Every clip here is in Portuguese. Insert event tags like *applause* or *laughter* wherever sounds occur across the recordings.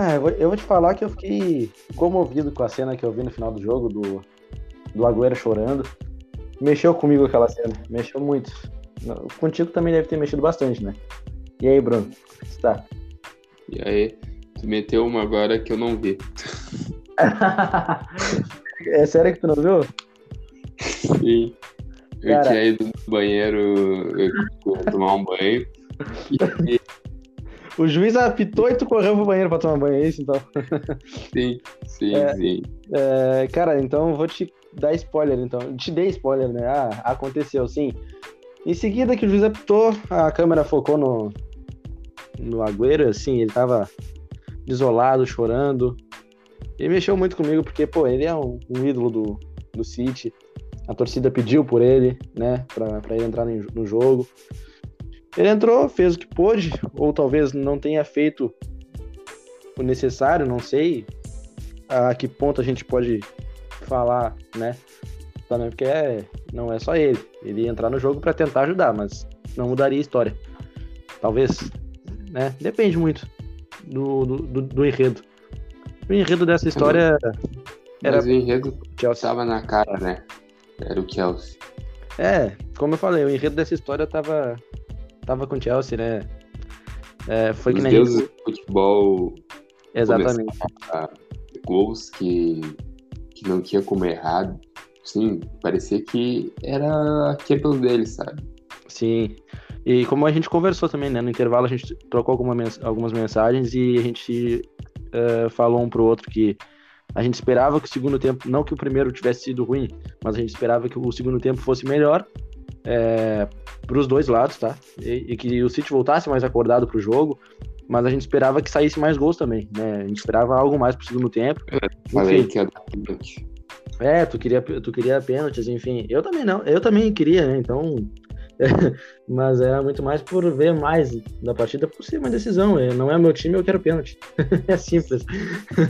Ah, eu vou, eu vou te falar que eu fiquei comovido com a cena que eu vi no final do jogo, do, do Agüero chorando. Mexeu comigo aquela cena, mexeu muito. Contigo também deve ter mexido bastante, né? E aí, Bruno, como está? E aí, tu meteu uma agora que eu não vi. *laughs* é sério que tu não viu? Sim. Eu Cara... tinha ido no banheiro eu tomar um banho. E... *laughs* O juiz apitou e tu correu pro banheiro pra tomar banho, é isso então? *laughs* Sim, sim, é, sim. É, cara, então vou te dar spoiler, então. Te dei spoiler, né? Ah, aconteceu, sim. Em seguida que o juiz apitou, a câmera focou no, no Agüero, assim, ele tava desolado, chorando. E mexeu muito comigo, porque, pô, ele é um, um ídolo do, do City. A torcida pediu por ele, né, pra, pra ele entrar no, no jogo. Ele entrou, fez o que pôde, ou talvez não tenha feito o necessário, não sei a que ponto a gente pode falar, né? Também porque é, não é só ele. Ele ia entrar no jogo para tentar ajudar, mas não mudaria a história. Talvez, né? Depende muito do, do, do, do enredo. O enredo dessa história era. Mas o enredo Chelsea. tava na cara, né? Era o Chelsea. É, como eu falei, o enredo dessa história tava tava com o Chelsea, né? É, foi Os que nem. Deuses do futebol. Exatamente. Gols que, que não tinha como errar. Sim, parecia que era aquilo dele, sabe? Sim. E como a gente conversou também, né? No intervalo a gente trocou alguma mens algumas mensagens e a gente uh, falou um pro outro que a gente esperava que o segundo tempo, não que o primeiro tivesse sido ruim, mas a gente esperava que o segundo tempo fosse melhor é, para os dois lados, tá? E, e, que o City voltasse mais acordado para o jogo, mas a gente esperava que saísse mais gols também, né? A gente esperava algo mais para o segundo tempo. É, falei que ia. É, tu queria, tu queria pênaltis, enfim. Eu também não, eu também queria, né? Então, *laughs* mas era muito mais por ver mais da partida por ser uma decisão. É, não é meu time, eu quero pênalti. *laughs* é simples.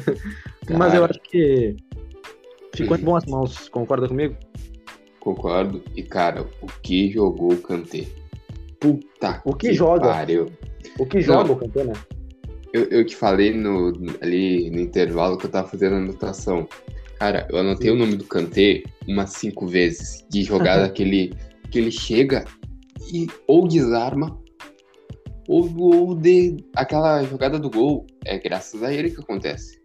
*laughs* mas eu acho que ficou em boas mãos, concorda comigo? Concordo. E, cara, o que jogou o Kanté? Puta o que, que joga? Pariu. O que joga Não, o Kanté, né? Eu, eu te falei no, ali no intervalo que eu tava fazendo a anotação. Cara, eu anotei Sim. o nome do Kanté umas cinco vezes. De jogada *laughs* que, ele, que ele chega e ou desarma, ou, ou de aquela jogada do gol. É graças a ele que acontece.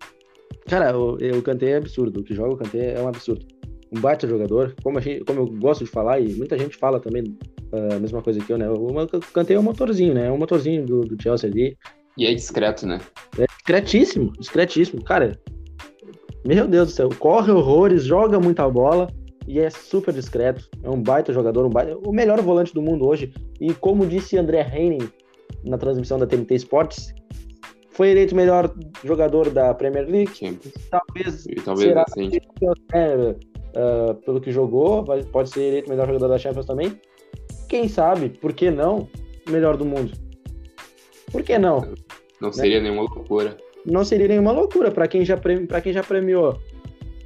Cara, o, o Kanté é absurdo. O que joga o Kanté é um absurdo um baita jogador, como, a gente, como eu gosto de falar, e muita gente fala também ah, a mesma coisa que eu, né? O Kanté é um motorzinho, né? É um motorzinho do, do Chelsea ali. E é discreto, né? É discretíssimo, discretíssimo. Cara, meu Deus do céu, corre horrores, joga muita bola e é super discreto. É um baita jogador, um baita, o melhor volante do mundo hoje. E como disse André Henning na transmissão da TNT Sports, foi eleito melhor jogador da Premier League. Champions. Talvez, e talvez será, assim. é, uh, pelo que jogou, vai, pode ser eleito melhor jogador da Champions também. Quem sabe, por que não, melhor do mundo? Por que não? Não né? seria nenhuma loucura. Não seria nenhuma loucura para quem já para quem já premiou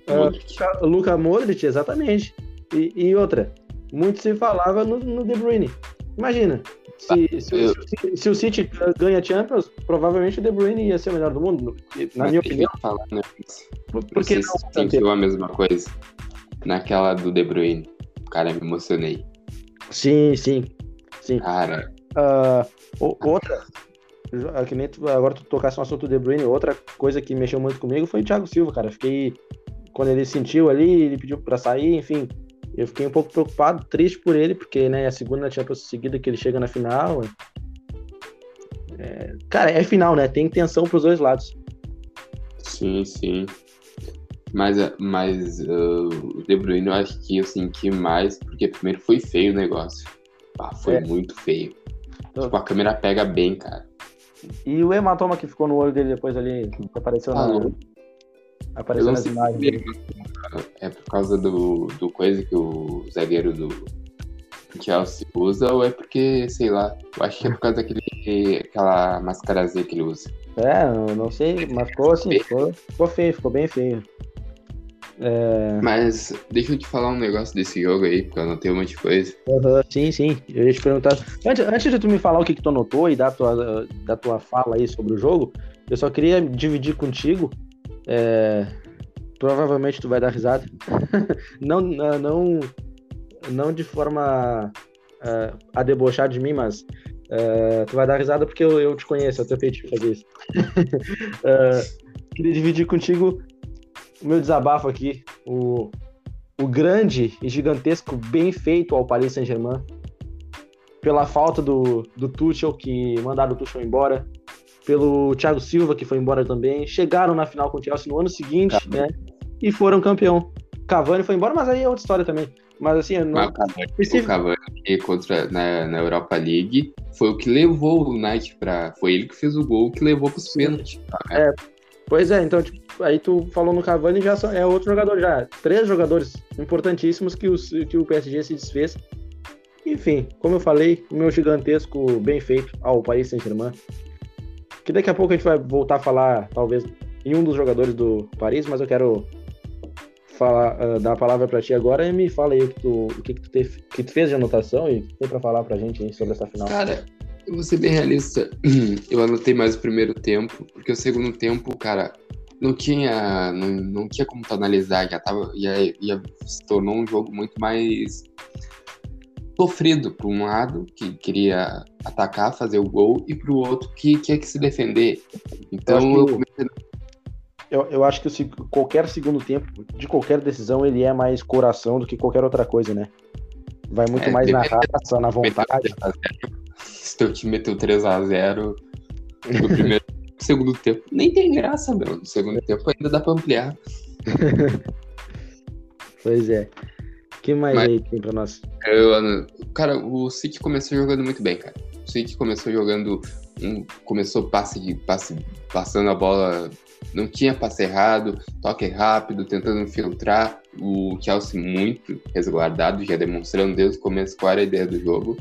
uh, Luca Modric, exatamente. E, e, outra, muito se falava no, no De Bruyne. Imagina, se, ah, se, eu... se, se, o City ganha Champions, provavelmente o De Bruyne ia ser o melhor do mundo, na Mas minha opinião. Falar, né? Por, por que não? sentiu a mesma coisa naquela do De Bruyne. Cara, me emocionei. Sim, sim. Sim. Cara. Uh, outra. Que nem tu, agora tu tocasse no assunto do De Bruyne, outra coisa que mexeu muito comigo foi o Thiago Silva, cara. Fiquei. Quando ele sentiu ali, ele pediu pra sair, enfim. Eu fiquei um pouco preocupado, triste por ele, porque né, é a segunda Champions seguida que ele chega na final. É... Cara, é final, né? Tem tensão pros dois lados. Sim, sim. Mas, mas uh, o De Bruyne eu acho que eu senti mais, porque primeiro foi feio o negócio. Ah, foi é. muito feio. Então... Tipo, a câmera pega bem, cara. E o hematoma que ficou no olho dele depois ali, que apareceu tá na... Apareceu nas imagens. É por causa do, do coisa que o zagueiro do Chelsea usa, ou é porque, sei lá, eu acho que é por causa daquele, aquela mascarazinha que ele usa. É, não sei, mas ficou assim, ficou, ficou feio, ficou bem feio. É... Mas deixa eu te falar um negócio desse jogo aí, porque eu anotei um monte de coisa. Uhum, sim, sim. Eu ia te perguntar. Antes, antes de tu me falar o que, que tu anotou e da tua, da tua fala aí sobre o jogo, Eu só queria dividir contigo. É... Provavelmente tu vai dar risada. *laughs* não, não, não de forma uh, a debochar de mim, mas uh, tu vai dar risada porque eu, eu te conheço, eu tenho feito fazer isso. uh, *laughs* queria dividir contigo o meu desabafo aqui, o, o grande e gigantesco bem feito ao Paris Saint-Germain, pela falta do, do Tuchel, que mandaram o Tuchel embora, pelo Thiago Silva, que foi embora também, chegaram na final com o Chelsea no ano seguinte, né, e foram campeão. Cavani foi embora, mas aí é outra história também. Mas assim, não... Mas o Cavani, o Cavani contra, na, na Europa League foi o que levou o United para. Foi ele que fez o gol que levou para os pênaltis. Né? É, pois é, então, tipo, aí tu falou no Cavani já é outro jogador já. Três jogadores importantíssimos que, os, que o PSG se desfez. Enfim, como eu falei, o meu gigantesco bem feito ao Paris Saint-Germain. Que daqui a pouco a gente vai voltar a falar, talvez, em um dos jogadores do Paris, mas eu quero falar, uh, dar a palavra para ti agora e me fala aí o que tu, o que, que tu, te, que tu fez de anotação e tem para falar pra gente sobre essa final. Cara, eu vou ser bem realista. *clears throat* Eu anotei mais o primeiro tempo, porque o segundo tempo, cara, não tinha, não, não tinha como tu analisar, já tava, já, já se tornou um jogo muito mais sofrido por um lado, que queria atacar, fazer o gol, e pro outro que tinha que se defender. Então eu, eu comecei eu, eu acho que qualquer segundo tempo, de qualquer decisão, ele é mais coração do que qualquer outra coisa, né? Vai muito é, mais na raça, na vontade. Teu time meteu 3x0 no primeiro *laughs* segundo tempo, nem tem graça, meu. No segundo tempo ainda dá pra ampliar. *laughs* pois é. O que mais Mas, aí tem pra nós? Eu, cara, o City começou jogando muito bem, cara. O City começou jogando. Um, começou passe, passe, passando a bola não tinha passe errado, toque rápido, tentando filtrar o Chelsea muito resguardado, já demonstrando desde o começo qual era a ideia do jogo,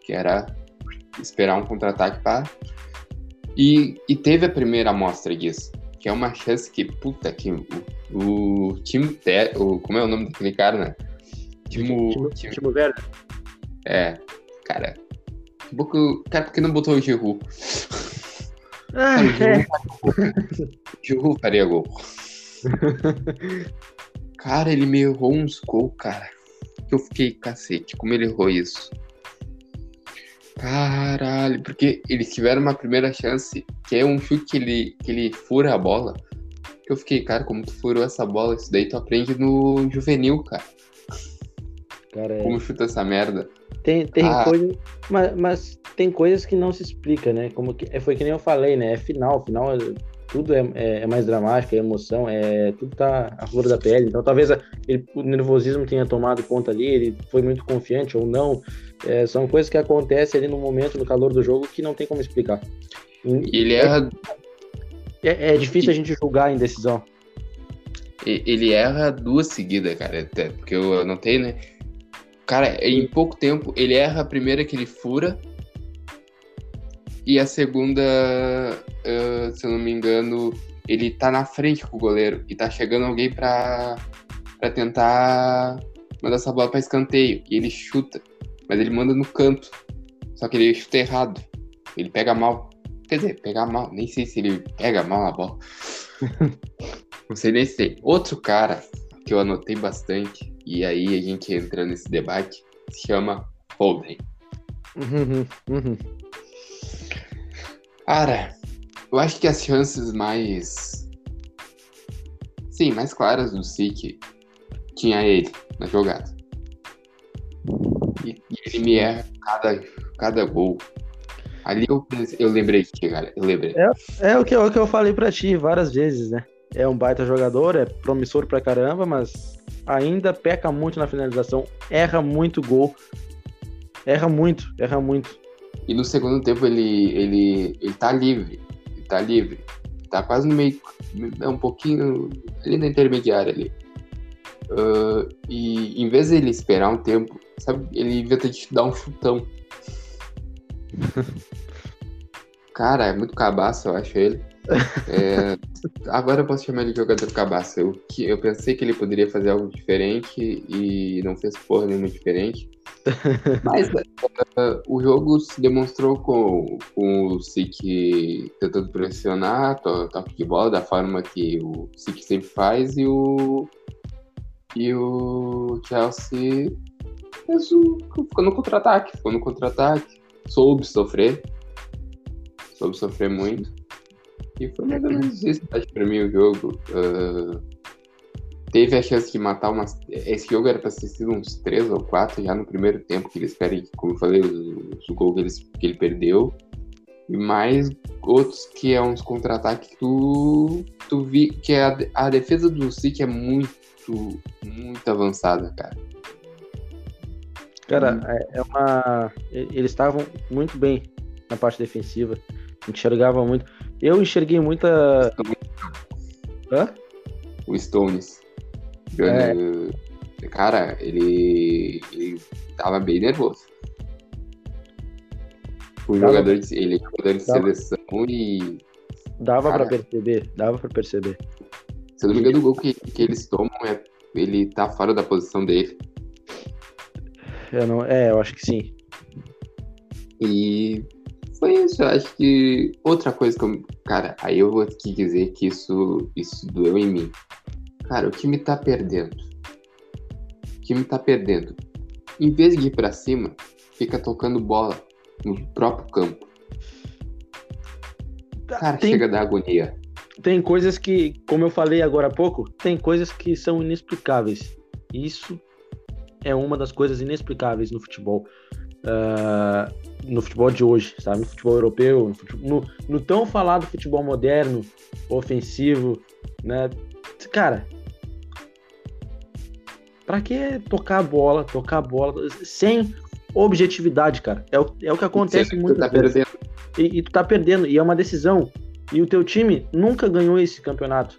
que era esperar um contra-ataque para. E, e teve a primeira amostra disso, que é uma chance que, puta, que o, o time. Te, o, como é o nome daquele cara, né? Timo. Timo, Timo É, cara. Cara, por que não botou o Giroud? Ah, é. Giroud faria gol. *laughs* cara, ele me errou uns gols, cara. Que eu fiquei, cacete, como ele errou isso? Caralho, porque eles tiveram uma primeira chance, que é um chute que ele, que ele fura a bola. Eu fiquei, cara, como tu furou essa bola? Isso daí tu aprende no juvenil, cara. cara é... Como chuta essa merda. Tem, tem ah. coisa, mas, mas tem coisas que não se explica, né? Como que, é, foi que nem eu falei, né? É final, final é, tudo é, é, é, mais dramático, é emoção, é tudo tá à flor da pele. Então talvez a, ele, o nervosismo tenha tomado conta ali, ele foi muito confiante ou não. É, são coisas que acontecem ali no momento, no calor do jogo, que não tem como explicar. E ele erra. É, é difícil a gente julgar em decisão. Ele erra duas seguidas, cara, até, porque eu anotei, né? Cara, em pouco tempo, ele erra a primeira que ele fura. E a segunda, uh, se eu não me engano, ele tá na frente com o goleiro. E tá chegando alguém pra, pra tentar mandar essa bola pra escanteio. E ele chuta. Mas ele manda no canto. Só que ele chuta errado. Ele pega mal. Quer dizer, pega mal. Nem sei se ele pega mal a bola. *laughs* não sei nem se Outro cara que eu anotei bastante e aí a gente entra nesse debate, se chama Foden. Uhum, uhum. Cara, eu acho que as chances mais. Sim, mais claras do City tinha ele na jogada. E, e ele me erra cada, cada gol. Ali eu, eu lembrei que, cara, eu lembrei. É, é, o, que, é o que eu falei pra ti várias vezes, né? É um baita jogador, é promissor pra caramba, mas ainda peca muito na finalização, erra muito gol. Erra muito, erra muito. E no segundo tempo ele, ele, ele tá livre. Ele tá livre. Tá quase no meio. É um pouquinho ali na intermediária ali. Uh, e em vez de ele esperar um tempo, sabe, ele inventa de dar um chutão. *laughs* Cara, é muito cabaço, eu acho ele. É, agora eu posso chamar ele de jogador cabaça. Eu, eu pensei que ele poderia fazer algo diferente e não fez porra nenhuma diferente. Mas uh, *laughs* o jogo se demonstrou com, com o City tentando pressionar, to, toque de bola, da forma que o City sempre faz, e o, e o Chelsea fez o, ficou no contra-ataque, ficou no contra-ataque, soube sofrer, soube sofrer muito. E foi mais ou menos isso, acho, pra mim, o jogo. Uh, teve a chance de matar umas. Esse jogo era pra ter sido uns três ou quatro já no primeiro tempo, que eles querem, como eu falei, o gol que, eles, que ele perdeu. E mais outros que é uns contra-ataques que tu, tu vi que a, a defesa do City é muito, muito avançada, cara. Cara, hum. é, é uma. Eles estavam muito bem na parte defensiva. Enxergava muito. Eu enxerguei muita. Hã? O Stones. É. Cara, ele, ele tava bem nervoso. O dava, jogador de, ele é jogador de dava, seleção e. Dava pra perceber, dava pra perceber. Se eu não me engano, o gol que, que eles tomam é. Ele tá fora da posição dele. Eu não, é, eu acho que sim. E foi isso. Eu acho que outra coisa que eu. Cara, aí eu vou te dizer que isso, isso doeu em mim. Cara, o time tá perdendo. O time tá perdendo. Em vez de ir pra cima, fica tocando bola no próprio campo. Cara, tem, chega da agonia. Tem coisas que, como eu falei agora há pouco, tem coisas que são inexplicáveis. Isso é uma das coisas inexplicáveis no futebol. Uh, no futebol de hoje, sabe? No futebol europeu, no, futebol, no, no, tão falado futebol moderno, ofensivo, né? Cara, pra que tocar a bola, tocar a bola sem objetividade, cara? É o, é o que acontece muito. Tá vezes. E, e tu tá perdendo, e é uma decisão. E o teu time nunca ganhou esse campeonato.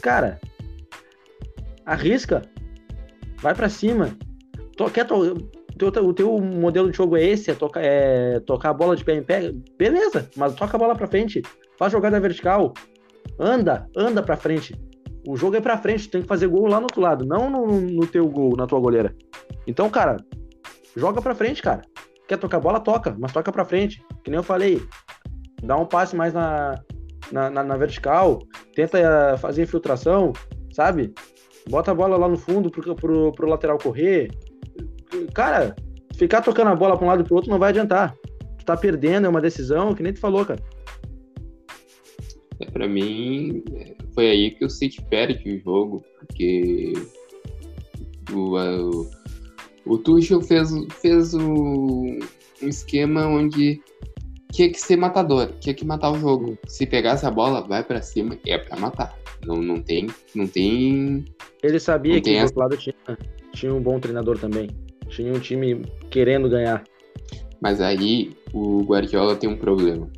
Cara, arrisca, vai para cima. To, quer to, teu, o teu modelo de jogo é esse, é, toca, é tocar a bola de pé em pé, beleza, mas toca a bola pra frente, faz jogada vertical, anda, anda pra frente. O jogo é pra frente, tem que fazer gol lá no outro lado, não no, no teu gol, na tua goleira. Então, cara, joga pra frente, cara. Quer tocar a bola, toca, mas toca pra frente. Que nem eu falei, dá um passe mais na, na, na, na vertical, tenta eh, fazer infiltração, sabe? Bota a bola lá no fundo pro, pro, pro lateral correr, cara, ficar tocando a bola para um lado e pro outro não vai adiantar. Tu tá perdendo, é uma decisão, que nem tu falou, cara. É, para mim, foi aí que o City perde o jogo, porque o, o, o Tuchel fez, fez o, um esquema onde tinha que ser matador, tinha que matar o jogo. Se pegasse a bola, vai para cima, é para matar. Não, não tem, não tem. Ele sabia que do outro lado tinha, tinha um bom treinador também. Tinha um time querendo ganhar. Mas aí o Guardiola tem um problema.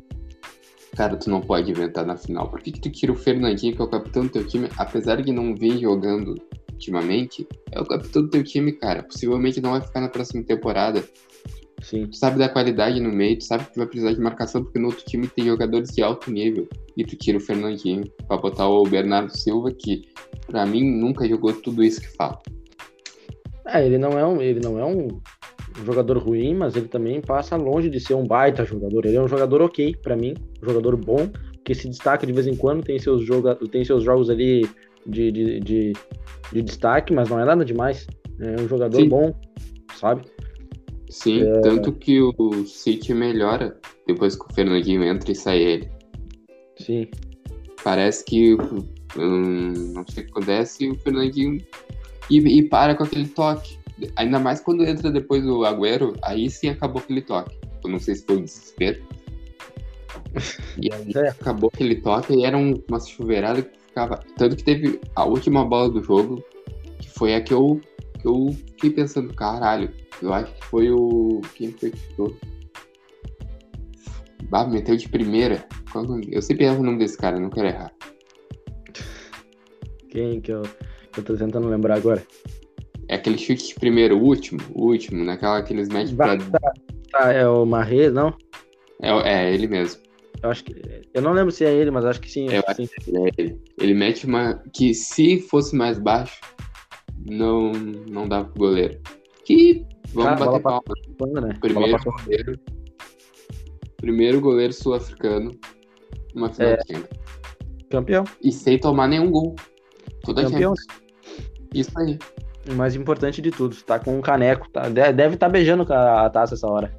Cara, tu não pode inventar na final. Por que, que tu tira o Fernandinho, que é o capitão do teu time, apesar de não vir jogando ultimamente? É o capitão do teu time, cara. Possivelmente não vai ficar na próxima temporada. Sim. Tu sabe da qualidade no meio, tu sabe que tu vai precisar de marcação, porque no outro time tem jogadores de alto nível. E tu tira o Fernandinho pra botar o Bernardo Silva, que pra mim nunca jogou tudo isso que fala. É, ele não é um, ele não é um jogador ruim, mas ele também passa longe de ser um baita jogador. Ele é um jogador ok para mim, um jogador bom, que se destaca de vez em quando, tem seus, joga, tem seus jogos ali de, de, de, de destaque, mas não é nada demais. É um jogador Sim. bom, sabe? Sim, é... tanto que o City melhora depois que o Fernandinho entra e sai ele. Sim. Parece que hum, não sei o que acontece, o Fernandinho e, e para com aquele toque. Ainda mais quando entra depois o Agüero, aí sim acabou aquele toque. Eu não sei se foi o desespero. E aí é. acabou aquele toque e era um, uma chuveirada que ficava. Tanto que teve a última bola do jogo, que foi a que eu, que eu fiquei pensando, caralho, eu acho que foi o. Quem foi que chutou? Bah, meteu de primeira. Eu sempre erro o nome desse cara, não quero errar. Quem que eu. Eu tô tentando lembrar agora. É aquele chute de primeiro, o último, o último, naquela que eles metem pra... Tá, tá, é o Marrez, não? É, é ele mesmo. Eu acho que. Eu não lembro se é ele, mas acho que sim. Eu acho que sim. é ele. Ele mete uma. Que se fosse mais baixo, não, não dava pro goleiro. Que vamos bater palma. Né? Primeiro Bola pra- goleiro. Primeiro goleiro sul-africano numa final É. de Champions. Campeão. E sem tomar nenhum gol. Toda Campeão. Champions. Isso aí. O mais importante de tudo, tá com um caneco. Tá, de- deve estar beijando com a taça essa hora.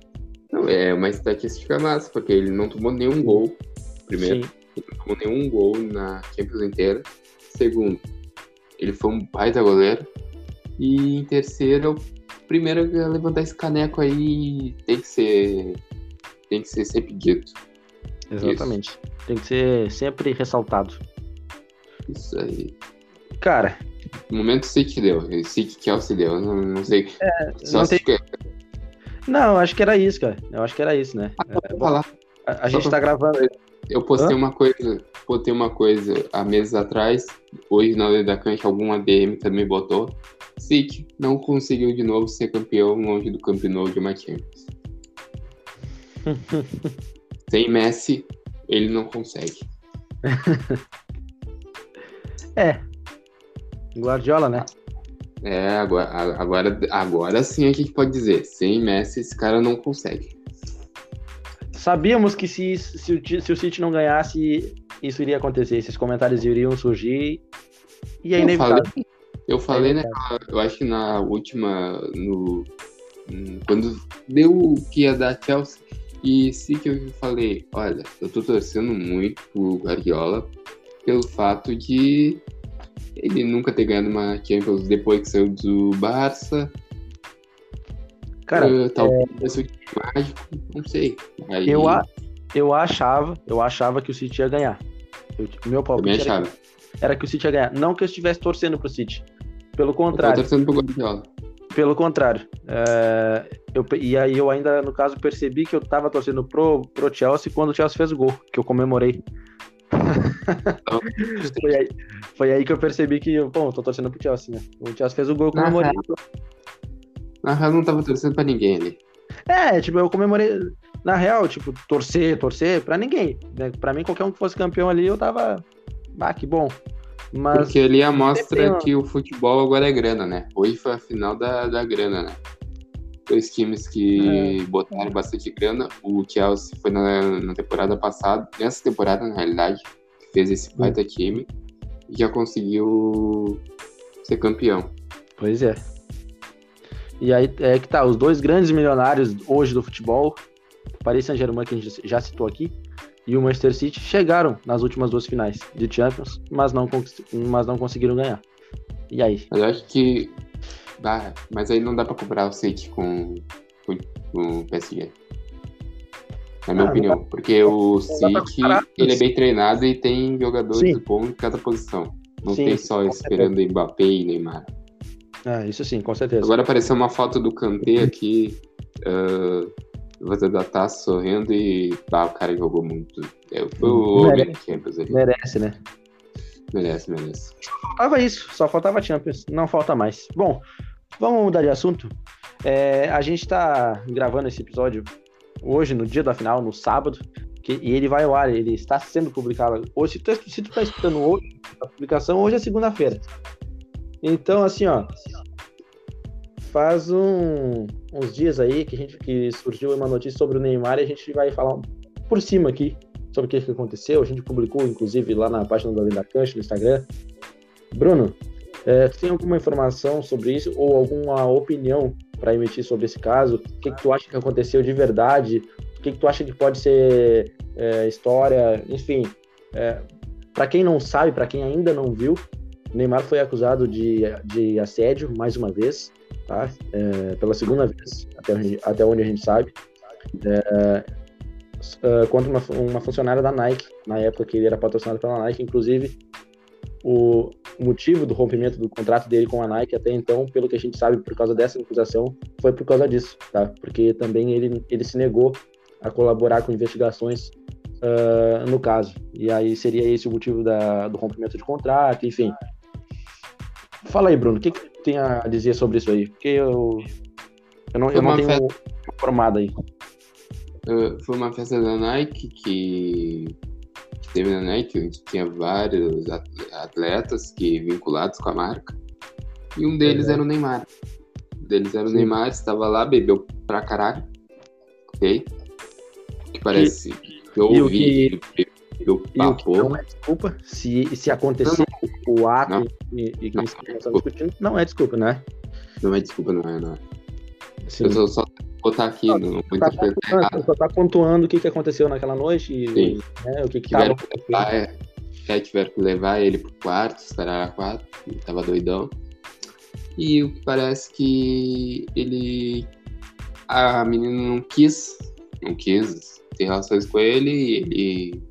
Não, é uma estatística massa, porque ele não tomou nenhum gol. Primeiro, Sim. ele não tomou nenhum gol na Champions inteira. Segundo, ele foi um baita goleiro. E em terceiro, o primeiro a levantar esse caneco aí tem que ser. Tem que ser sempre dito. Exatamente. Tem que ser sempre ressaltado. Isso aí. Cara, No momento City deu. City Chelsea deu. Não, não sei. Só não se tem- não, eu acho que era isso, cara. Eu acho que era isso, né? Ah, vou falar. A, a gente tá gravando. Eu postei Hã? uma coisa, postei uma coisa há meses atrás, hoje na Lei da Cancha algum ADM também botou. City não conseguiu de novo ser campeão longe do Camp Nou de uma Champions. *laughs* Sem Messi, ele não consegue. É. Guardiola, né? É, agora, agora, agora sim a gente pode dizer, sem Messi esse cara não consegue. Sabíamos que se, se, o, se o City não ganhasse, isso iria acontecer. Esses comentários iriam surgir. E é Eu inevitável. falei, eu falei É naquela, eu acho que na última, no, quando deu o que ia dar Chelsea e sim que eu falei, olha, eu tô torcendo muito pro Guardiola pelo fato de ele nunca ter ganhado uma Champions depois que saiu do Barça, Cara, uh, talvez time mágico, não sei. Aí, eu, a, eu achava, eu achava que o City ia ganhar. Eu- meu palpite era, era que o City ia ganhar. Não que eu estivesse torcendo pro City. Pelo Eu contrário. torcendo pro Guardiola. Pelo contrário. É, eu, e aí eu ainda, no caso, percebi que eu tava torcendo pro, pro Chelsea quando o Chelsea fez o gol, que eu comemorei. Foi, aí, foi aí que eu percebi que, bom, tô torcendo pro Chelsea, né? O Chelsea fez o gol, eu Na comemorei. Na real, não tava torcendo pra ninguém ali. É, tipo, eu comemorei. Na real, tipo, torcer, torcer pra ninguém. Né? Pra mim, qualquer um que fosse campeão ali, eu tava. Ah, que bom. Mas. Porque ali mostra que o futebol agora é grana, né? Hoje foi a final da, da grana, né? Dois times que botaram bastante grana. O Chelsea foi na, na temporada passada, nessa temporada, na realidade, fez esse baita time e já conseguiu ser campeão. Pois é. E aí é que tá, os dois grandes milionários hoje do futebol, o Paris Saint-Germain, que a gente já citou aqui, e o Manchester City chegaram nas últimas duas finais de Champions, mas não, mas não conseguiram ganhar. E aí? Eu acho que. Ah, mas aí não dá pra comparar o City com, com, com o PSG. Na minha Ah, opinião. Porque o dá pra City, ele é bem treinado e tem jogadores Sim. bons em cada posição. Não Sim, tem só esperando Mbappé e Neymar. Ah, isso sim, com certeza. Agora apareceu uma foto do Kanté aqui, uh, você da taça sorrindo e ah, o cara jogou muito. É, foi o homem Champions ali. Merece, né? Merece, merece. Faltava isso, só faltava Champions, não falta mais. Bom, vamos mudar de assunto. É, a gente tá gravando esse episódio hoje, no dia da final, no sábado, que- e ele vai ao ar, ele está sendo publicado hoje. Se tu, se tu tá escutando hoje, a publicação hoje é segunda-feira. Então, assim, ó, faz um- uns dias aí que, a gente, que surgiu uma notícia sobre o Neymar e a gente vai falar por cima aqui sobre o que, que aconteceu. A gente publicou, inclusive, lá na página do Além da Cancha, no Instagram. Bruno, é, tem alguma informação sobre isso ou alguma opinião para emitir sobre esse caso? O que, que tu acha que aconteceu de verdade? O que, que tu acha que pode ser é, história? Enfim, para quem não sabe, para quem ainda não viu, Neymar foi acusado de, de assédio mais uma vez, tá? É, pela segunda vez, até, até onde a gente sabe, é, é, contra uma, uma funcionária da Nike, na época que ele era patrocinado pela Nike, inclusive o motivo do rompimento do contrato dele com a Nike até então, pelo que a gente sabe, por causa dessa acusação, foi por causa disso, tá? Porque também ele, ele se negou a colaborar com investigações ah, no caso. E aí seria esse o motivo da, do rompimento de contrato, enfim. Fala aí, Bruno, o que, que tem a dizer sobre isso aí? Porque eu, eu não, eu não tenho festa. informado aí. Uh, foi uma festa da Nike que teve na Nike, onde tinha vários at- atletas que vinculados com a marca. E um deles Uhum. era o Neymar. deles era o Sim. Neymar, estava lá, bebeu pra caralho. Ok? Que parece. que eu e o ouvi, que- bebeu E o que não é desculpa, se, se acontecer o ato Não. e, e que Não, estão desculpa. discutindo, não é desculpa, né? Não é desculpa, não é, não é. Sim. Eu só, só botar aqui, Não, não vou Tá errado. só tá pontuando o que, que aconteceu naquela noite e né, o que, que Tiveram tava que levar, é, é, tiveram que levar ele pro quarto, eram quatro, ele tava doidão. E parece que ele. A menina não quis, não quis ter relações com ele, e ele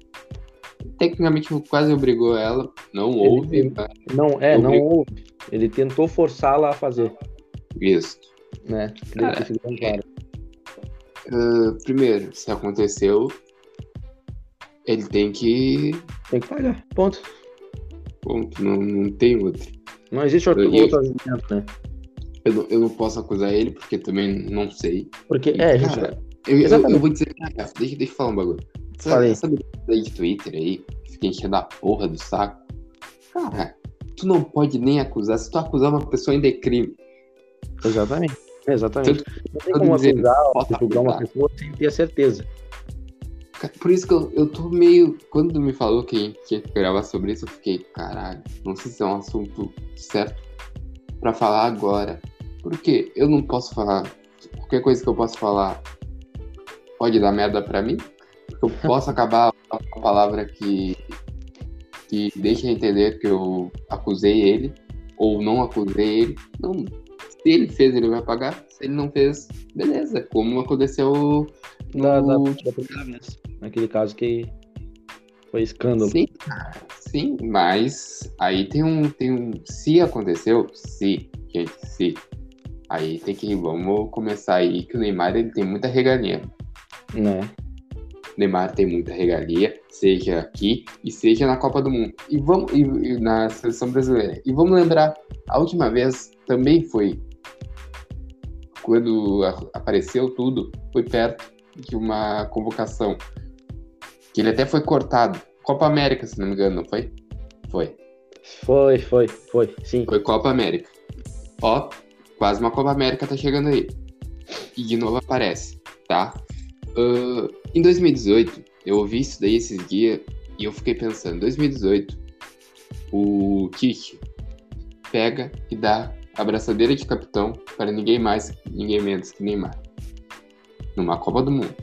tecnicamente quase obrigou ela, não Ele- houve, Não, é, Eu não houve. Ele tentou forçá-la a fazer, isso. né? Cara, Que Ah, primeiro, se aconteceu, ele tem que. Tem que pagar, ponto. Ponto, não, não tem outro. Não existe outro, E- outro argumento, né? Eu não, eu não posso acusar ele, porque também não sei. Porque, é, a gente, Cara, Eu, eu, eu vou dizer, cara, deixa, deixa eu falar um bagulho. Essa beleza aí de Twitter aí, que fica enchendo a porra do saco. Cara, tu não pode nem acusar. Se tu acusar uma pessoa ainda é crime. exatamente. Exatamente. Não tem como dizer, acusar julgar uma pessoa sem ter a certeza. Por isso que eu, eu tô meio. Quando me falou que a tinha que gravar sobre isso, eu fiquei, caralho, não sei se é um assunto certo pra falar agora. Porque eu não posso falar. Qualquer coisa que eu posso falar pode dar merda pra mim. Porque eu posso *laughs* acabar com uma palavra que. que deixa entender que eu acusei ele. Ou não acusei ele. Não. Se ele fez, ele vai pagar. Se ele não fez, beleza. Como aconteceu Da, da, no da primeira vez. Naquele caso que foi escândalo. Sim, sim, mas aí tem um, tem um. Se aconteceu, se, gente, se. Aí tem que. Vamos começar aí que o Neymar ele tem muita regalia. Né? O Neymar tem muita regalia, seja aqui e seja na Copa do Mundo. E vamos e, e na seleção brasileira. E vamos lembrar, a última vez também foi quando apareceu tudo, foi perto de uma convocação. Que ele até foi cortado. Copa América, se não me engano, não foi? Foi. Foi, foi, foi. Sim. Foi Copa América. Ó, quase uma Copa América tá chegando aí. E de novo aparece, tá? Ahn, em 2018, eu ouvi isso daí esses dias e eu fiquei pensando, 2018, o Tite pega e dá a abraçadeira de capitão para ninguém mais, ninguém menos que Neymar. Numa Copa do Mundo.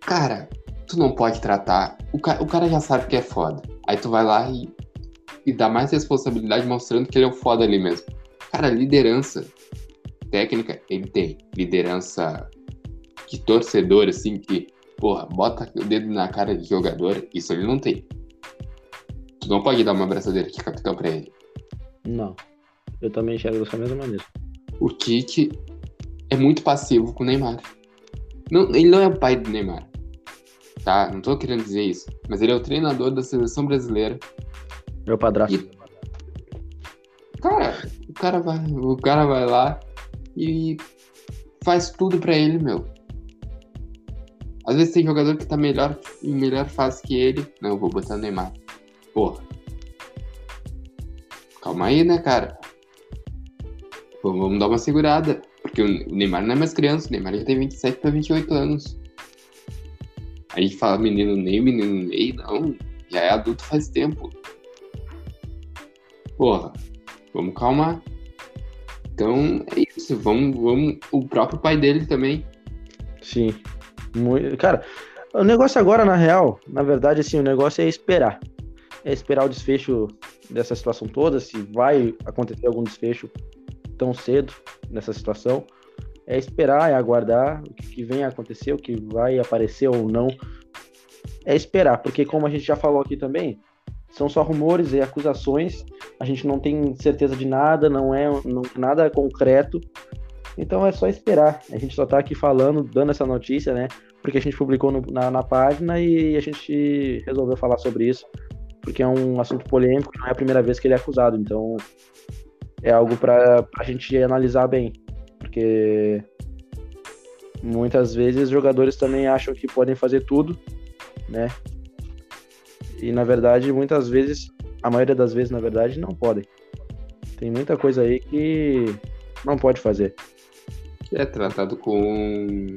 Cara, tu não pode tratar. O cara, o cara já sabe que é foda. Aí tu vai lá e, e dá mais responsabilidade mostrando que ele é o foda ali mesmo. Cara, liderança técnica, ele tem. Liderança de torcedor, assim, que, porra, bota o dedo na cara de jogador, isso ele não tem. Tu não pode dar uma abraçadeira de capitão pra ele. Não. Eu também enxergo dessa mesma maneira. O Tite é muito passivo com o Neymar. Não, ele não é o pai do Neymar. Tá? Não tô querendo dizer isso. Mas ele é o treinador da seleção brasileira. Meu padrasto. Cara, o cara vai, o cara vai lá e faz tudo pra ele, meu. Às vezes tem jogador que tá melhor, em melhor fase que ele. Não, eu vou botar o Neymar. Porra. Calma aí, né, cara? Pô, vamos dar uma segurada. Porque o Neymar não é mais criança, o Neymar já tem 27 pra 28 anos. A gente fala menino Ney, menino Ney, não. Já é adulto faz tempo. Porra, vamos calmar. Então é isso, vamos, vamos. O próprio pai dele também. Sim. Muito... Cara, o negócio agora, na real, na verdade, assim, o negócio é esperar. É esperar o desfecho dessa situação toda, se vai acontecer algum desfecho tão cedo nessa situação. É esperar, é aguardar o que, vem a acontecer, o que vai aparecer ou não. É esperar, porque como a gente já falou aqui também, são só rumores e acusações. A gente não tem certeza de nada, não é não, nada concreto. Então é só esperar. A gente só tá aqui falando, dando essa notícia, né? Porque a gente publicou no- na, na página e a gente resolveu falar sobre isso. Porque é um assunto polêmico, não é a primeira vez que ele é acusado. Então é algo para a gente analisar bem. Porque muitas vezes jogadores também acham que podem fazer tudo, né? E na verdade, muitas vezes, a maioria das vezes, na verdade, não podem. Tem muita coisa aí que não pode fazer. É tratado com,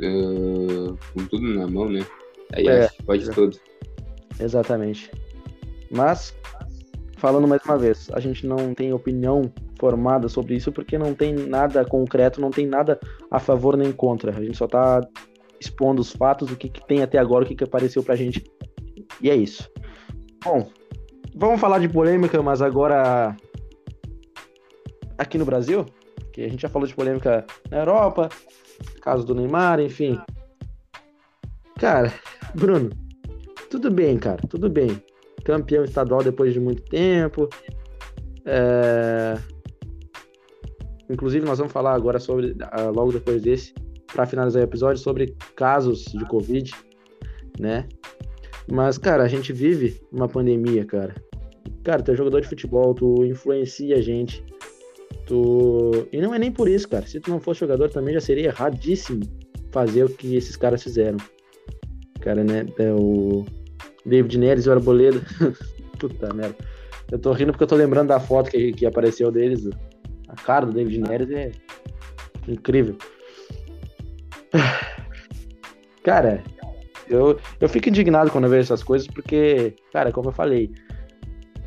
uh, com tudo na mão, né? Aí É, pode é. tudo. Exatamente. Mas, falando mais uma vez, a gente não tem opinião formada sobre isso porque não tem nada concreto, não tem nada a favor nem contra. A gente só tá expondo os fatos, o que, que tem até agora, o que, que apareceu pra gente. E é isso. Bom, vamos falar de polêmica, mas agora aqui no Brasil, que a gente já falou de polêmica na Europa, caso do Neymar, enfim. Cara, *laughs* Bruno, tudo bem, cara, tudo bem. Campeão estadual depois de muito tempo. É, Inclusive, nós vamos falar agora sobre, ah, logo depois desse, para finalizar o episódio, sobre casos de Covid, né? Mas, cara, a gente vive uma pandemia, cara. Cara, tu é jogador de futebol, tu influencia a gente. Tu... E não é nem por isso, cara. Se tu não fosse jogador, também já seria erradíssimo fazer o que esses caras fizeram. Cara, né? É o David Neres e o Arboleda. *laughs* Puta merda. Eu tô rindo porque eu tô lembrando da foto que, que apareceu deles. A cara do David Neres é incrível. *sighs* Cara, eu, eu fico indignado quando eu vejo essas coisas porque, cara, como eu falei,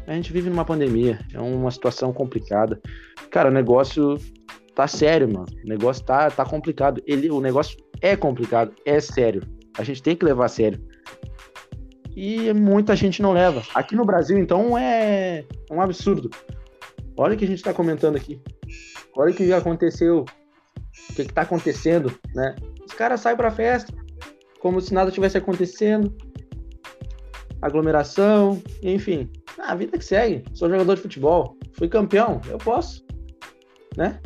a gente vive numa pandemia, é uma situação complicada. Cara, o negócio tá sério, mano. O negócio tá, tá complicado. Ele, o negócio é complicado, é sério. A gente tem que levar a sério. E muita gente não leva. Aqui no Brasil, então, é um absurdo. Olha o que a gente tá comentando aqui. Olha o que aconteceu. O que, que tá acontecendo, né? Os caras saem pra festa, como se nada tivesse acontecendo. Aglomeração, enfim. Ah, a vida que segue. Sou jogador de futebol. Fui campeão. Eu posso. Né?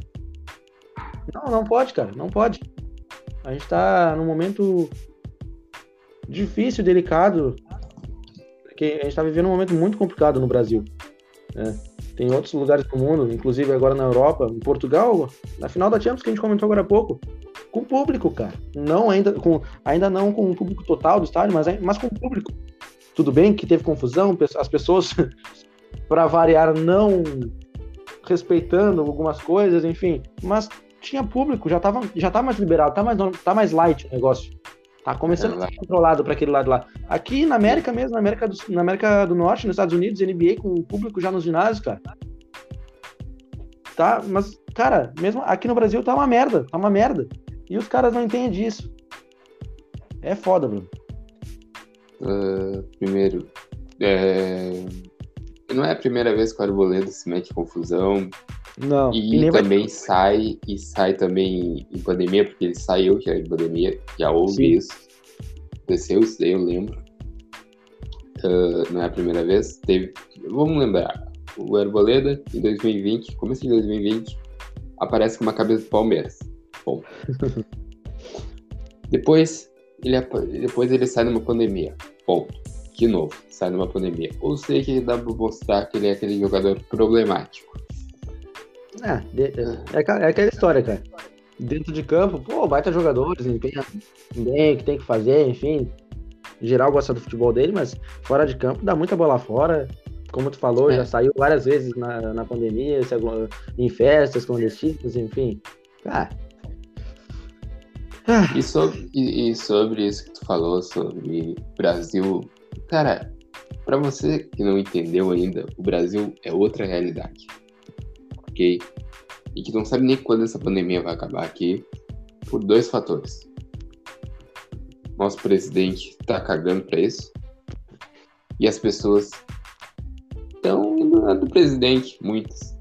Não, não pode, cara. Não pode. A gente tá num momento difícil, delicado. Porque a gente tá vivendo um momento muito complicado no Brasil. né? Tem outros lugares do mundo, inclusive agora na Europa, em Portugal, na final da Champions que a gente comentou agora há pouco, com público, cara. Não ainda com ainda não com o público total do estádio, mas, mas com público. Tudo bem que teve confusão, as pessoas *laughs* para variar não respeitando algumas coisas, enfim, mas tinha público, já tava já tá mais liberado, tá mais tá mais light o negócio. Tá começando a ser controlado para aquele lado lá. Aqui na América mesmo, na América, do, na América do Norte, nos Estados Unidos, NBA com o público já nos ginásios, cara. Tá, mas, cara, mesmo aqui no Brasil tá uma merda, tá uma merda. E os caras não entendem disso. É foda, Bruno. Uh, primeiro, é... não é a primeira vez que o Arboleda se mete em confusão. Não. E, e também vai... sai, e sai também em pandemia, porque ele saiu já em pandemia, já houve Sim. isso. Aconteceu isso daí, eu lembro. Uh, não é a primeira vez. Teve. Vamos lembrar. O Arboleda, em 2020, começo de 2020, aparece com uma cabeça do Palmeiras. Bom. *laughs* depois, ele, depois ele sai numa pandemia. Ponto. De novo, sai numa pandemia. Ou seja, dá pra mostrar que ele é aquele jogador problemático. É, é, é aquela história, cara. Dentro de campo, pô, baita jogador, desempenha bem, o que tem que fazer, enfim. Geral gosta do futebol dele, mas fora de campo dá muita bola fora. Como tu falou, é. já saiu várias vezes na, na pandemia, em festas clandestinas, enfim. Cara. Ah. E, sobre, e, e sobre isso que tu falou, sobre Brasil. Cara, para você que não entendeu ainda, o Brasil é outra realidade ok? E que não sabe nem quando essa pandemia vai acabar aqui, por dois fatores. Nosso presidente tá cagando pra isso, e as pessoas estão indo do presidente, muitas.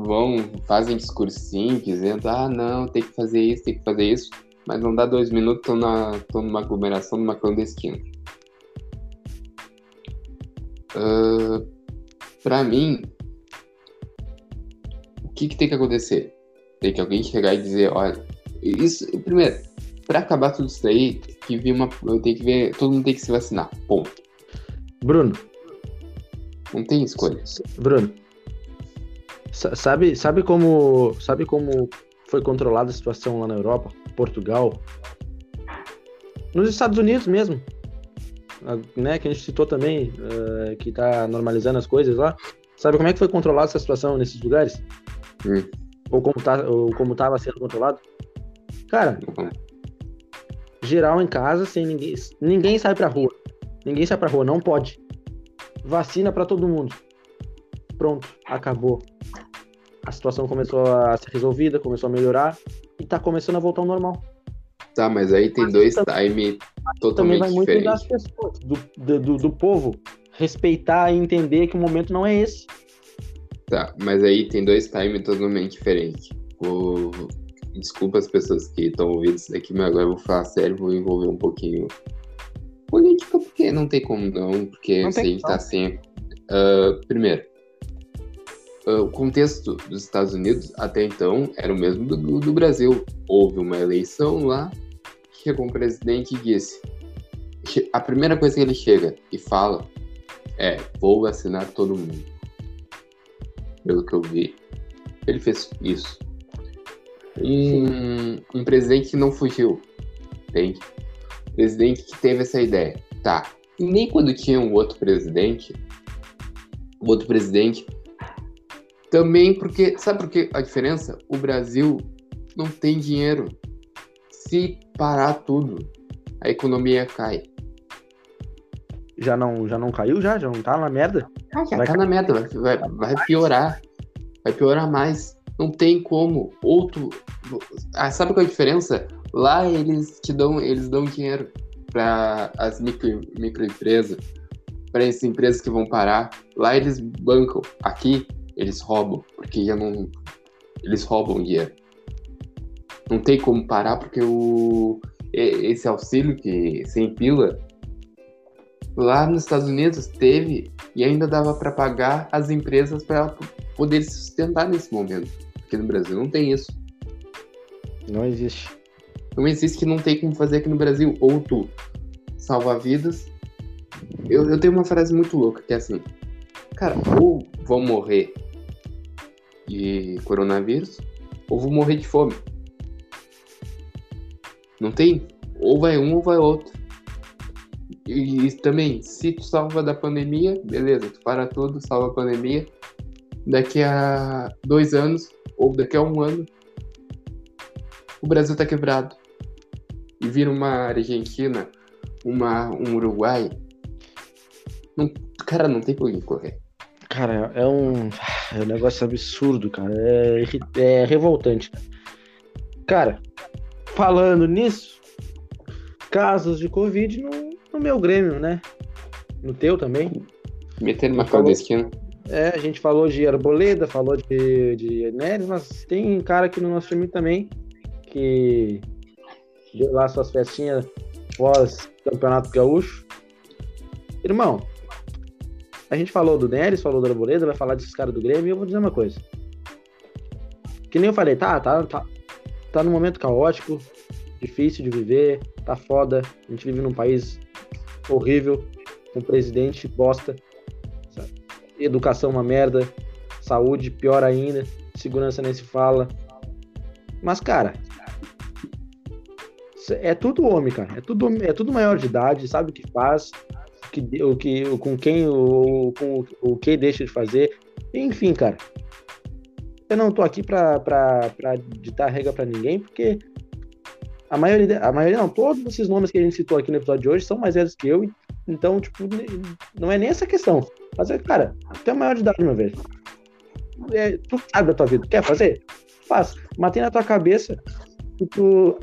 Vão, fazem discursinho dizendo, ah não, tem que fazer isso, tem que fazer isso, mas não dá dois minutos, estão na, numa aglomeração, numa clandestina. Uh, pra mim, o que, que tem que acontecer? Tem que alguém chegar e dizer, olha, isso, primeiro, para acabar tudo isso daí, tem que ver uma, tem que ver, todo mundo tem que se vacinar, ponto. Bruno. Não tem escolha. Bruno. Sabe, sabe como, sabe como foi controlada a situação lá na Europa, Portugal, nos Estados Unidos mesmo, né, que a gente citou também, uh, que está normalizando as coisas lá. Sabe como é que foi controlada essa situação nesses lugares? Hum. Ou como, tá, ou como tava sendo controlado? Cara, Uhum. geral em casa, sem ninguém. Ninguém sai pra rua. Ninguém sai pra rua, não pode. Vacina pra todo mundo. Pronto, acabou. A situação começou a ser resolvida, começou a melhorar e tá começando a voltar ao normal. Tá, mas aí tem Mas dois também- time Também totalmente vai muito das diferentes. pessoas, do, do, do- do povo, respeitar e entender que o momento não é esse. Tá, mas aí tem dois times totalmente diferentes. Vou... Desculpa as pessoas que estão ouvindo isso daqui, mas agora eu vou falar sério, vou envolver um pouquinho política, porque não tem como não, porque Não se a tem gente como. tá sempre. Ah, primeiro, ah, o contexto dos Estados Unidos até então era o mesmo do, do- Brasil. Houve uma eleição lá, chegou um presidente e disse: a primeira coisa que ele chega e fala é: vou vacinar todo mundo pelo que eu vi, ele fez isso. Um, um presidente que não fugiu, entende? Presidente que teve essa ideia. Tá. E nem quando tinha um outro presidente, o outro presidente, também porque, sabe por que a diferença? O Brasil não tem dinheiro. Se parar tudo, a economia cai. Já não, já não caiu, já? Já não tá na merda? Ah, já Vai tá na meta, vai, vai, vai piorar. Vai piorar mais. Não tem como. Outro. Ah, sabe qual é a diferença? Lá eles te dão, eles dão dinheiro para as micro, microempresas, para essas empresas que vão parar. Lá eles bancam. Aqui eles roubam, porque já não. Eles roubam dinheiro. Não tem como parar porque o esse auxílio que sem pila lá nos Estados Unidos teve e ainda dava para pagar as empresas para poder se sustentar nesse momento. Aqui no Brasil não tem isso. Não existe. Não existe que não tem como fazer aqui no Brasil. Ou tu salva vidas. Eu, eu tenho uma frase muito louca que é assim: Cara, ou vão morrer de coronavírus, ou vão morrer de fome. Não tem? Ou vai um ou vai outro. E, e também, se tu salva da pandemia, beleza, tu para tudo, salva a pandemia. Daqui a dois anos, ou daqui a um ano, o Brasil tá quebrado. E vira uma Argentina, uma, um Uruguai. Não, cara, não tem por onde correr. Cara, é um, é um negócio absurdo, cara. É, é revoltante. Cara, falando nisso, casos de Covid no, no meu Grêmio, né? No teu também. Meter uma Falou. clandestina. É, a gente falou de Arboleda, falou de, de Neres, mas tem cara aqui no nosso time também que deu lá suas festinhas pós Campeonato Gaúcho. Irmão, a gente falou do Neres, falou do Arboleda, vai falar desses caras do Grêmio e eu vou dizer uma coisa. Que nem eu falei, tá, tá, tá, tá num momento caótico, difícil de viver, tá foda. A gente vive num país horrível, com presidente bosta, sabe? educação uma merda, saúde pior ainda, segurança nem se fala. Mas, cara, é tudo homem, cara. É tudo, é tudo maior de idade, sabe o que faz, que, o que, com quem, o, com o que deixa de fazer. Enfim, cara. Eu não tô aqui pra, pra, pra ditar regra pra ninguém, porque a maioria, a maioria não, todos esses nomes que a gente citou aqui no episódio de hoje são mais velhos que eu, então, tipo, não é nem essa questão. Mas, é, cara, tu é maior de idade, meu velho. É, tu sabe da tua vida, quer fazer? Faz. Mas tem na tua cabeça que tu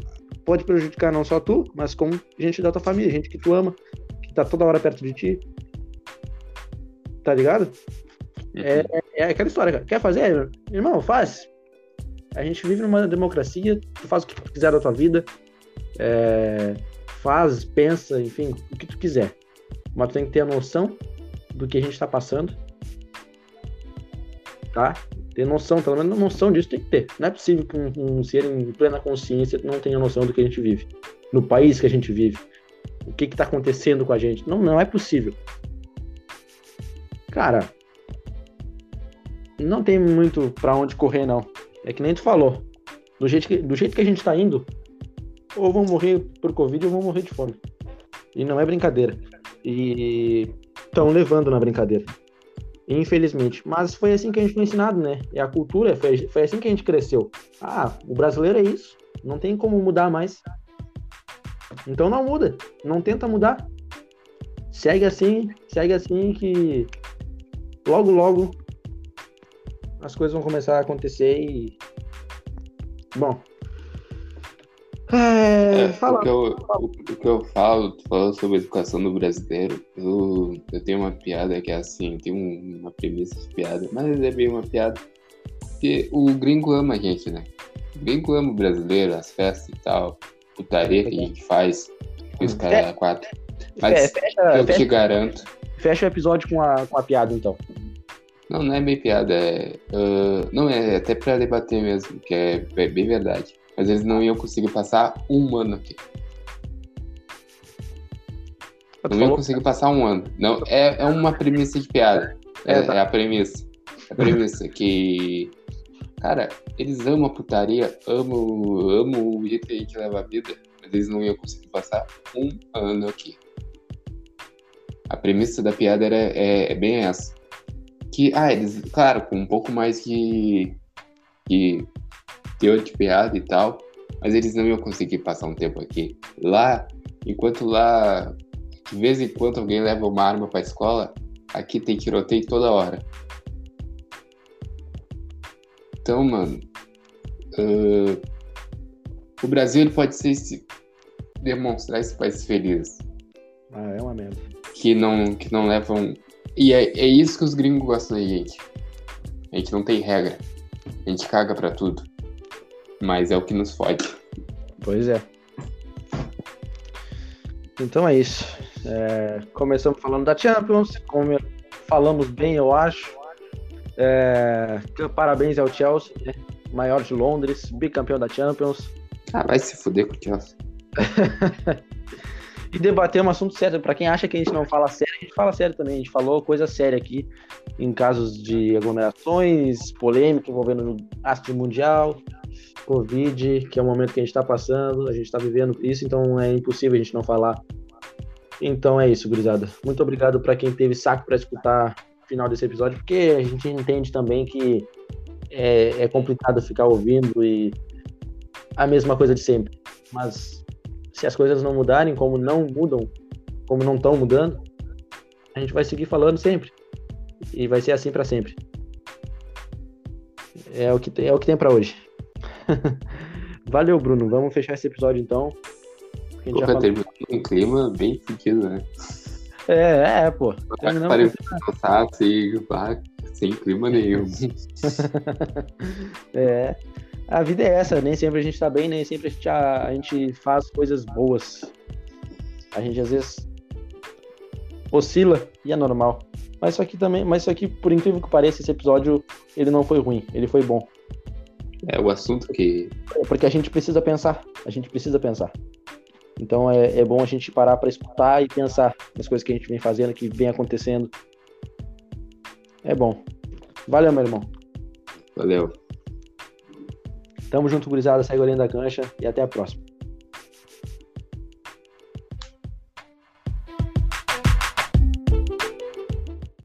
pode prejudicar não só tu, mas como gente da tua família, gente que tu ama, tá toda hora perto de ti. Tá ligado? É, é, é aquela história, cara. Quer fazer? Irmão, faz. A gente vive numa democracia, tu faz o que tu quiser da tua vida. é, faz, pensa, enfim, o que tu quiser. Mas tu tem que ter a noção do que a gente tá passando. Tá? Ter noção, pelo menos noção disso tem que ter. Não é possível que um, um ser em plena consciência não tenha noção do que a gente vive. No país que a gente vive. O que que tá acontecendo com a gente. Não, não é possível. Cara, não tem muito pra onde correr, não. É que nem tu falou. Do jeito que, do jeito que a gente tá indo, ou vão morrer por Covid ou vão morrer de fome. E não é brincadeira. E estão levando na brincadeira. Infelizmente. Mas foi assim que a gente foi ensinado, né? É a cultura, foi, foi assim que a gente cresceu. Ah, o brasileiro é isso. Não tem como mudar mais. Então não muda. Não tenta mudar. Segue assim, segue assim que logo, logo as coisas vão começar a acontecer e. Bom. É, é fala, o, que eu, o, o, que eu falo, tu falou sobre a educação do brasileiro, eu, eu tenho uma piada que é assim, tem um, uma premissa de piada, mas é bem uma piada. Porque o gringo ama a gente, né? O gringo ama o brasileiro, as festas e tal, putaria que a gente faz, os caras é, quatro. Mas fecha, eu fecha, te garanto. Fecha o episódio com a, com a piada, então. Não, não é bem piada, é. Uh, não, é até pra debater mesmo, que é, é bem verdade. Mas eles não iam conseguir passar um ano aqui. Não iam conseguir passar um ano. Não, é, é uma premissa de piada. É, é, tá. é a premissa. É a premissa que. Cara, eles amam a putaria, amam, amam o jeito que leva a vida, mas eles não iam conseguir passar um ano aqui. A premissa da piada era, é, é bem essa que, ah, eles, claro, com um pouco mais de, de teor de piada e tal, mas eles não iam conseguir passar um tempo aqui. Lá, enquanto lá, de vez em quando alguém leva uma arma pra escola, aqui tem tiroteio toda hora. Então, mano, uh, o Brasil pode ser esse, demonstrar esse país feliz. Ah, é uma merda. Que não, que não levam e é, é isso que os gringos gostam da gente. A gente não tem regra. A gente caga pra tudo. Mas é o que nos fode. Pois é. Então é isso. É, começamos falando da Champions. Falamos bem, eu acho. É, parabéns ao Chelsea, né? maior de Londres, bicampeão da Champions. Ah, vai se fuder com o Chelsea. *laughs* e debater um assunto sério. Para quem acha que a gente não fala sério, a gente fala sério também. A gente falou coisa séria aqui em casos de aglomerações, polêmica envolvendo astro mundial, Covid, que é o momento que a gente está passando, a gente está vivendo isso, então é impossível a gente não falar. Então é isso, gurizada. Muito obrigado para quem teve saco para escutar o final desse episódio, porque a gente entende também que é, é complicado ficar ouvindo e a mesma coisa de sempre. Mas se as coisas não mudarem, como não mudam, como não estão mudando, a gente vai seguir falando sempre. E vai ser assim para sempre. É o que tem, é o que tem para hoje. *laughs* Valeu, Bruno. Vamos fechar esse episódio então. A gente pô, já falou... um clima bem sentido, né? É, é, pô. Terminamos... Cansado, sem, sem clima nenhum. *laughs* é a vida é essa, nem sempre a gente tá bem, nem sempre a gente, a, a gente faz coisas boas. A gente às vezes oscila e é normal. Mas isso aqui também, mas isso aqui, por incrível que pareça, esse episódio ele não foi ruim, ele foi bom. É o assunto que. É porque a gente precisa pensar, a gente precisa pensar. Então é, é bom a gente parar para escutar e pensar nas coisas que a gente vem fazendo, que vem acontecendo. É bom. Valeu, meu irmão. Valeu. Tamo junto, gurizada. Segue o da cancha e até a próxima.